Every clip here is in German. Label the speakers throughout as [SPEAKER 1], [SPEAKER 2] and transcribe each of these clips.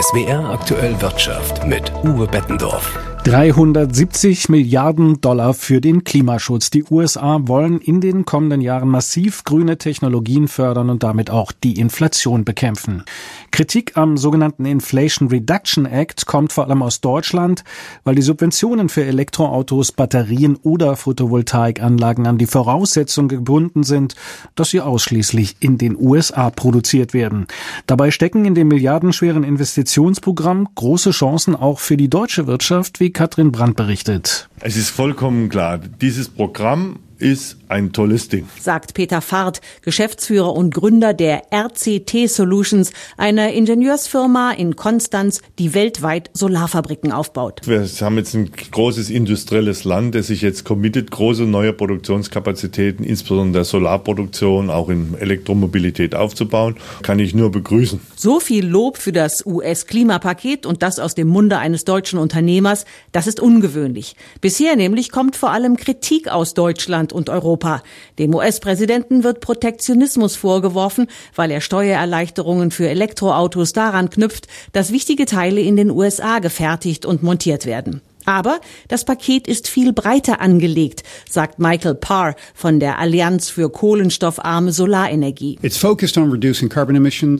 [SPEAKER 1] SWR aktuell Wirtschaft mit Uwe Bettendorf.
[SPEAKER 2] 370 Milliarden Dollar für den Klimaschutz. Die USA wollen in den kommenden Jahren massiv grüne Technologien fördern und damit auch die Inflation bekämpfen. Kritik am sogenannten Inflation Reduction Act kommt vor allem aus Deutschland, weil die Subventionen für Elektroautos, Batterien oder Photovoltaikanlagen an die Voraussetzung gebunden sind, dass sie ausschließlich in den USA produziert werden. Dabei stecken in dem milliardenschweren Investitionsprogramm große Chancen auch für die deutsche Wirtschaft, wie Katrin Brandt berichtet.
[SPEAKER 3] Es ist vollkommen klar, dieses Programm ist ein tolles Ding.
[SPEAKER 4] Sagt Peter Fahrt, Geschäftsführer und Gründer der RCT Solutions, einer Ingenieursfirma in Konstanz, die weltweit Solarfabriken aufbaut.
[SPEAKER 3] Wir haben jetzt ein großes industrielles Land, das sich jetzt committet, große neue Produktionskapazitäten, insbesondere der Solarproduktion, auch in Elektromobilität aufzubauen. Kann ich nur begrüßen.
[SPEAKER 4] So viel Lob für das US-Klimapaket und das aus dem Munde eines deutschen Unternehmers, das ist ungewöhnlich. Bisher nämlich kommt vor allem Kritik aus Deutschland Deutschland und Europa. Dem US-Präsidenten wird Protektionismus vorgeworfen, weil er Steuererleichterungen für Elektroautos daran knüpft, dass wichtige Teile in den USA gefertigt und montiert werden. Aber das Paket ist viel breiter angelegt, sagt Michael Parr von der Allianz für kohlenstoffarme Solarenergie.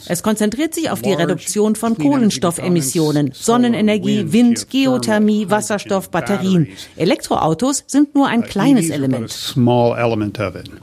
[SPEAKER 4] Es konzentriert sich auf die Reduktion von Kohlenstoffemissionen, Sonnenenergie, Wind, Geothermie, Wasserstoff, Batterien. Elektroautos sind nur ein kleines Element.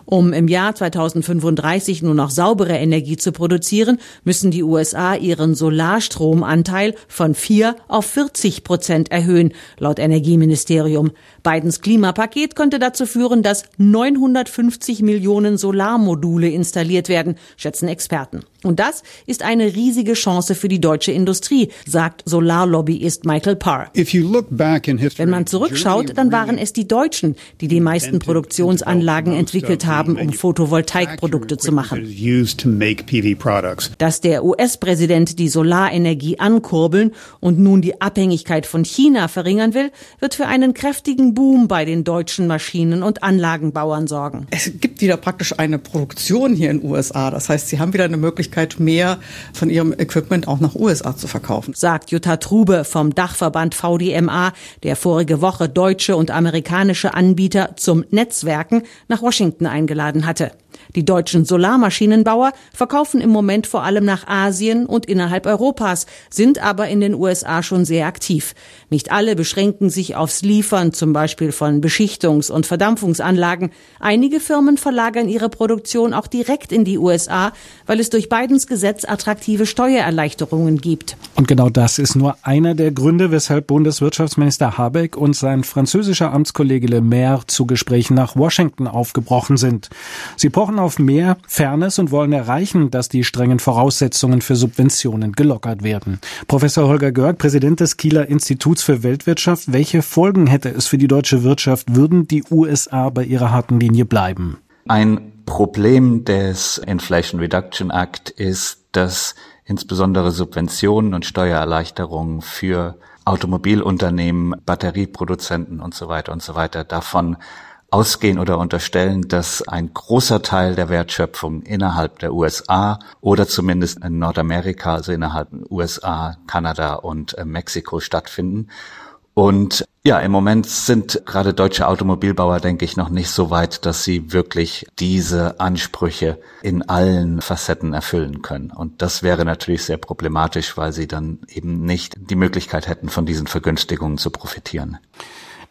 [SPEAKER 4] Um im Jahr 2035 nur noch saubere Energie zu produzieren, müssen die USA ihren Solarstromanteil von 4 auf 40 Prozent erhöhen, laut laut Energieministerium. Bidens Klimapaket könnte dazu führen, dass 950 Millionen Solarmodule installiert werden, schätzen Experten. Und das ist eine riesige Chance für die deutsche Industrie, sagt Solarlobbyist Michael Parr. Wenn man zurückschaut, dann waren es die Deutschen, die die meisten Produktionsanlagen entwickelt haben, um Photovoltaikprodukte zu machen. Dass der US-Präsident die Solarenergie ankurbeln und nun die Abhängigkeit von China verringern will, wird für einen kräftigen Boom bei den deutschen Maschinen- und Anlagenbauern sorgen.
[SPEAKER 5] Es gibt wieder praktisch eine Produktion hier in den USA. Das heißt, sie haben wieder eine Möglichkeit, Möglichkeit, mehr von ihrem Equipment auch nach USA zu verkaufen.
[SPEAKER 4] Sagt Jutta Trube vom Dachverband VDMA, der vorige Woche deutsche und amerikanische Anbieter zum Netzwerken nach Washington eingeladen hatte. Die deutschen Solarmaschinenbauer verkaufen im Moment vor allem nach Asien und innerhalb Europas, sind aber in den USA schon sehr aktiv. Nicht alle beschränken sich aufs Liefern, zum Beispiel von Beschichtungs- und Verdampfungsanlagen. Einige Firmen verlagern ihre Produktion auch direkt in die USA, weil es durch Bidens Gesetz attraktive Steuererleichterungen gibt.
[SPEAKER 2] Und genau das ist nur einer der Gründe, weshalb Bundeswirtschaftsminister Habeck und sein französischer Amtskollege Le Maire zu Gesprächen nach Washington aufgebrochen sind. Sie pochen auf mehr Fairness und wollen erreichen, dass die strengen Voraussetzungen für Subventionen gelockert werden. Professor Holger Görg, Präsident des Kieler Instituts für Weltwirtschaft. Welche Folgen hätte es für die deutsche Wirtschaft, würden die USA bei ihrer harten Linie bleiben?
[SPEAKER 6] Ein Problem des Inflation Reduction Act ist, dass insbesondere Subventionen und Steuererleichterungen für Automobilunternehmen, Batterieproduzenten und so weiter und so weiter davon ausgehen oder unterstellen, dass ein großer Teil der Wertschöpfung innerhalb der USA oder zumindest in Nordamerika, also innerhalb USA, Kanada und äh, Mexiko stattfinden. Und ja, im Moment sind gerade deutsche Automobilbauer, denke ich, noch nicht so weit, dass sie wirklich diese Ansprüche in allen Facetten erfüllen können. Und das wäre natürlich sehr problematisch, weil sie dann eben nicht die Möglichkeit hätten, von diesen Vergünstigungen zu profitieren.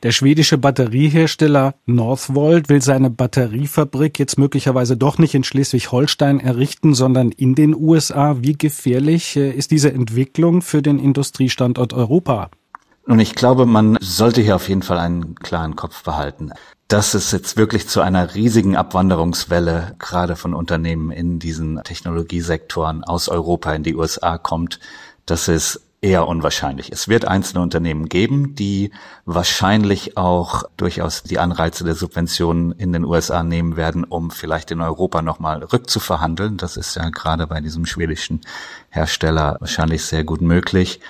[SPEAKER 2] Der schwedische Batteriehersteller Northvolt will seine Batteriefabrik jetzt möglicherweise doch nicht in Schleswig-Holstein errichten, sondern in den USA. Wie gefährlich äh, ist diese Entwicklung für den Industriestandort Europa?
[SPEAKER 6] Nun, ich glaube, man sollte hier auf jeden Fall einen klaren Kopf behalten. Dass es jetzt wirklich zu einer riesigen Abwanderungswelle gerade von Unternehmen in diesen Technologiesektoren aus Europa in die USA kommt, das ist eher unwahrscheinlich. Es wird einzelne Unternehmen geben, die wahrscheinlich auch durchaus die Anreize der Subventionen in den USA nehmen werden, um vielleicht in Europa nochmal rückzuverhandeln. Das ist ja gerade bei diesem schwedischen Hersteller wahrscheinlich sehr gut möglich.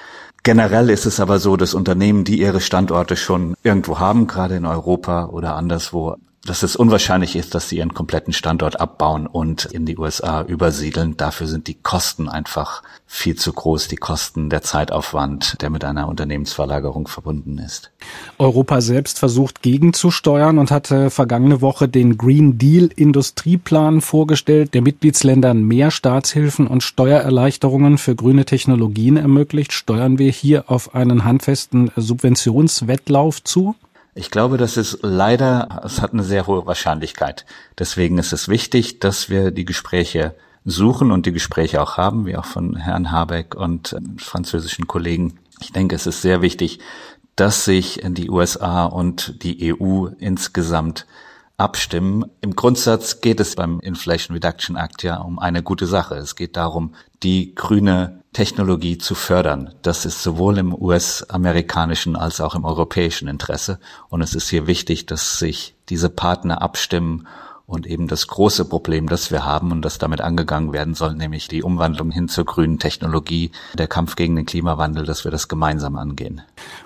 [SPEAKER 6] Generell ist es aber so, dass Unternehmen, die ihre Standorte schon irgendwo haben, gerade in Europa oder anderswo, dass es unwahrscheinlich ist, dass sie ihren kompletten Standort abbauen und in die USA übersiedeln. Dafür sind die Kosten einfach viel zu groß, die Kosten, der Zeitaufwand, der mit einer Unternehmensverlagerung verbunden ist.
[SPEAKER 2] Europa selbst versucht gegenzusteuern und hatte vergangene Woche den Green Deal Industrieplan vorgestellt, der Mitgliedsländern mehr Staatshilfen und Steuererleichterungen für grüne Technologien ermöglicht. Steuern wir hier auf einen handfesten Subventionswettlauf zu?
[SPEAKER 6] Ich glaube, das ist leider, es hat eine sehr hohe Wahrscheinlichkeit. Deswegen ist es wichtig, dass wir die Gespräche suchen und die Gespräche auch haben, wie auch von Herrn Habeck und äh, französischen Kollegen. Ich denke, es ist sehr wichtig, dass sich die USA und die EU insgesamt abstimmen. Im Grundsatz geht es beim Inflation Reduction Act ja um eine gute Sache. Es geht darum, die grüne Technologie zu fördern. Das ist sowohl im US-amerikanischen als auch im europäischen Interesse. Und es ist hier wichtig, dass sich diese Partner abstimmen und eben das große Problem, das wir haben und das damit angegangen werden soll, nämlich die Umwandlung hin zur grünen Technologie, der Kampf gegen den Klimawandel, dass wir das gemeinsam angehen.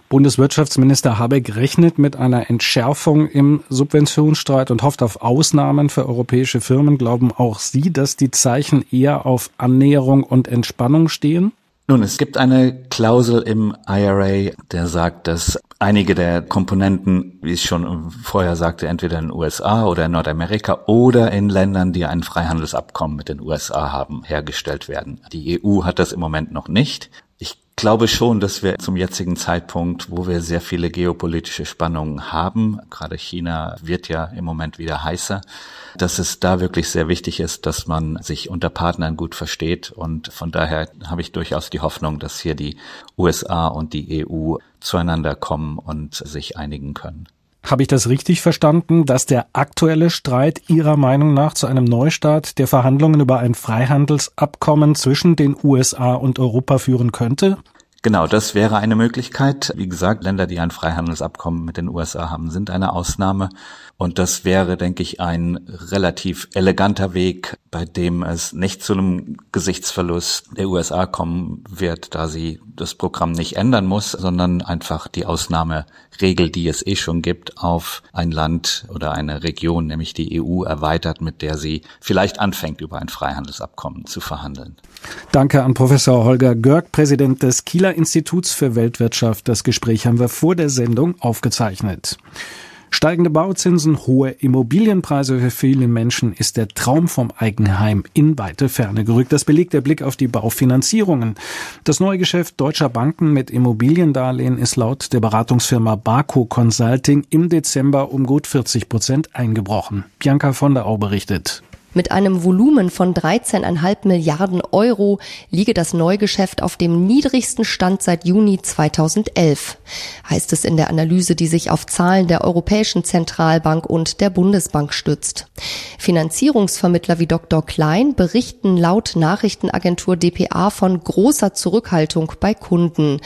[SPEAKER 2] Bundeswirtschaftsminister Habeck rechnet mit einer Entschärfung im Subventionsstreit und hofft auf Ausnahmen für europäische Firmen. Glauben auch Sie, dass die Zeichen eher auf Annäherung und Entspannung stehen?
[SPEAKER 6] Nun, es gibt eine Klausel im IRA, der sagt, dass einige der Komponenten, wie ich schon vorher sagte, entweder in den USA oder in Nordamerika oder in Ländern, die ein Freihandelsabkommen mit den USA haben, hergestellt werden. Die EU hat das im Moment noch nicht. Ich glaube schon, dass wir zum jetzigen Zeitpunkt, wo wir sehr viele geopolitische Spannungen haben, gerade China wird ja im Moment wieder heißer, dass es da wirklich sehr wichtig ist, dass man sich unter Partnern gut versteht. Und von daher habe ich durchaus die Hoffnung, dass hier die USA und die EU zueinander kommen und sich einigen können.
[SPEAKER 2] Habe ich das richtig verstanden, dass der aktuelle Streit Ihrer Meinung nach zu einem Neustart der Verhandlungen über ein Freihandelsabkommen zwischen den USA und Europa führen könnte?
[SPEAKER 6] Genau, das wäre eine Möglichkeit. Wie gesagt, Länder, die ein Freihandelsabkommen mit den USA haben, sind eine Ausnahme. Und das wäre, denke ich, ein relativ eleganter Weg, bei dem es nicht zu einem Gesichtsverlust der USA kommen wird, da sie das Programm nicht ändern muss, sondern einfach die Ausnahmeregel, die es eh schon gibt, auf ein Land oder eine Region, nämlich die EU, erweitert, mit der sie vielleicht anfängt, über ein Freihandelsabkommen zu verhandeln.
[SPEAKER 2] Danke an Professor Holger Görg, Präsident des Kieler Instituts für Weltwirtschaft. Das Gespräch haben wir vor der Sendung aufgezeichnet. Steigende Bauzinsen, hohe Immobilienpreise für viele Menschen ist der Traum vom Eigenheim in weite Ferne gerückt. Das belegt der Blick auf die Baufinanzierungen. Das neue Geschäft deutscher Banken mit Immobiliendarlehen ist laut der Beratungsfirma Barco Consulting im Dezember um gut 40 Prozent eingebrochen. Bianca von der Au berichtet.
[SPEAKER 7] Mit einem Volumen von 13,5 Milliarden Euro liege das Neugeschäft auf dem niedrigsten Stand seit Juni 2011, heißt es in der Analyse, die sich auf Zahlen der Europäischen Zentralbank und der Bundesbank stützt. Finanzierungsvermittler wie Dr. Klein berichten laut Nachrichtenagentur dpa von großer Zurückhaltung bei Kunden.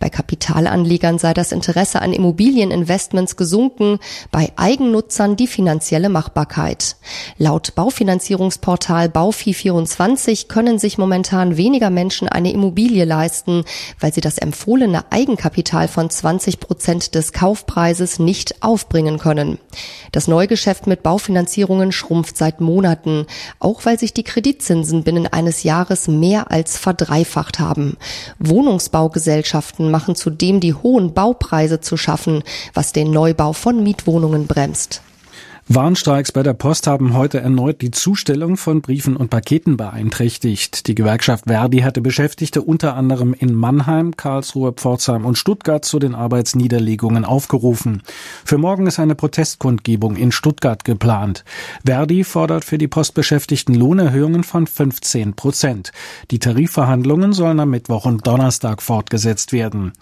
[SPEAKER 7] Bei Kapitalanlegern sei das Interesse an Immobilieninvestments gesunken, bei Eigennutzern die finanzielle Machbarkeit. Laut Baufinanzierung Finanzierungsportal Baufi24 können sich momentan weniger Menschen eine Immobilie leisten, weil sie das empfohlene Eigenkapital von 20 Prozent des Kaufpreises nicht aufbringen können. Das Neugeschäft mit Baufinanzierungen schrumpft seit Monaten, auch weil sich die Kreditzinsen binnen eines Jahres mehr als verdreifacht haben. Wohnungsbaugesellschaften machen zudem die hohen Baupreise zu schaffen, was den Neubau von Mietwohnungen bremst.
[SPEAKER 2] Warnstreiks bei der Post haben heute erneut die Zustellung von Briefen und Paketen beeinträchtigt. Die Gewerkschaft Verdi hatte Beschäftigte unter anderem in Mannheim, Karlsruhe, Pforzheim und Stuttgart zu den Arbeitsniederlegungen aufgerufen. Für morgen ist eine Protestkundgebung in Stuttgart geplant. Verdi fordert für die Postbeschäftigten Lohnerhöhungen von 15 Prozent. Die Tarifverhandlungen sollen am Mittwoch und Donnerstag fortgesetzt werden.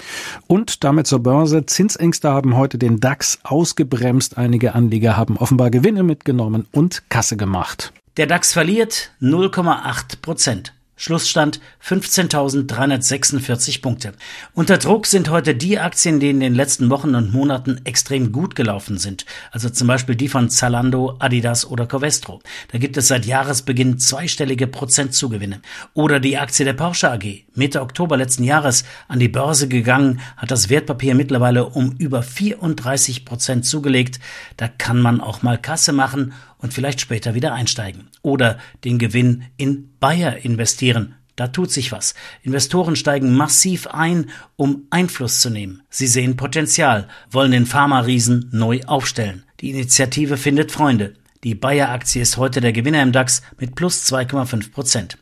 [SPEAKER 2] Und damit zur Börse. Zinsängste haben heute den DAX ausgebremst. Einige Anleger haben offenbar offenbar Gewinne mitgenommen und Kasse gemacht.
[SPEAKER 8] Der DAX verliert 0,8 Prozent. Schlussstand 15.346 Punkte. Unter Druck sind heute die Aktien, die in den letzten Wochen und Monaten extrem gut gelaufen sind. Also zum Beispiel die von Zalando, Adidas oder Covestro. Da gibt es seit Jahresbeginn zweistellige Prozentzugewinne. Oder die Aktie der Porsche AG. Mitte Oktober letzten Jahres an die Börse gegangen, hat das Wertpapier mittlerweile um über 34 Prozent zugelegt. Da kann man auch mal Kasse machen und vielleicht später wieder einsteigen. Oder den Gewinn in Bayer investieren. Da tut sich was. Investoren steigen massiv ein, um Einfluss zu nehmen. Sie sehen Potenzial, wollen den Pharma-Riesen neu aufstellen. Die Initiative findet Freunde. Die Bayer-Aktie ist heute der Gewinner im DAX mit plus 2,5 Prozent.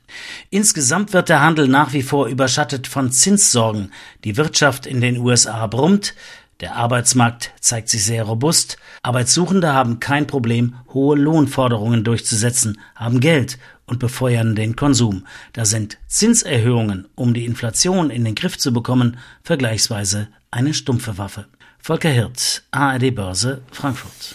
[SPEAKER 8] Insgesamt wird der Handel nach wie vor überschattet von Zinssorgen. Die Wirtschaft in den USA brummt. Der Arbeitsmarkt zeigt sich sehr robust. Arbeitssuchende haben kein Problem, hohe Lohnforderungen durchzusetzen, haben Geld und befeuern den Konsum. Da sind Zinserhöhungen, um die Inflation in den Griff zu bekommen, vergleichsweise eine stumpfe Waffe. Volker Hirt, ARD Börse, Frankfurt.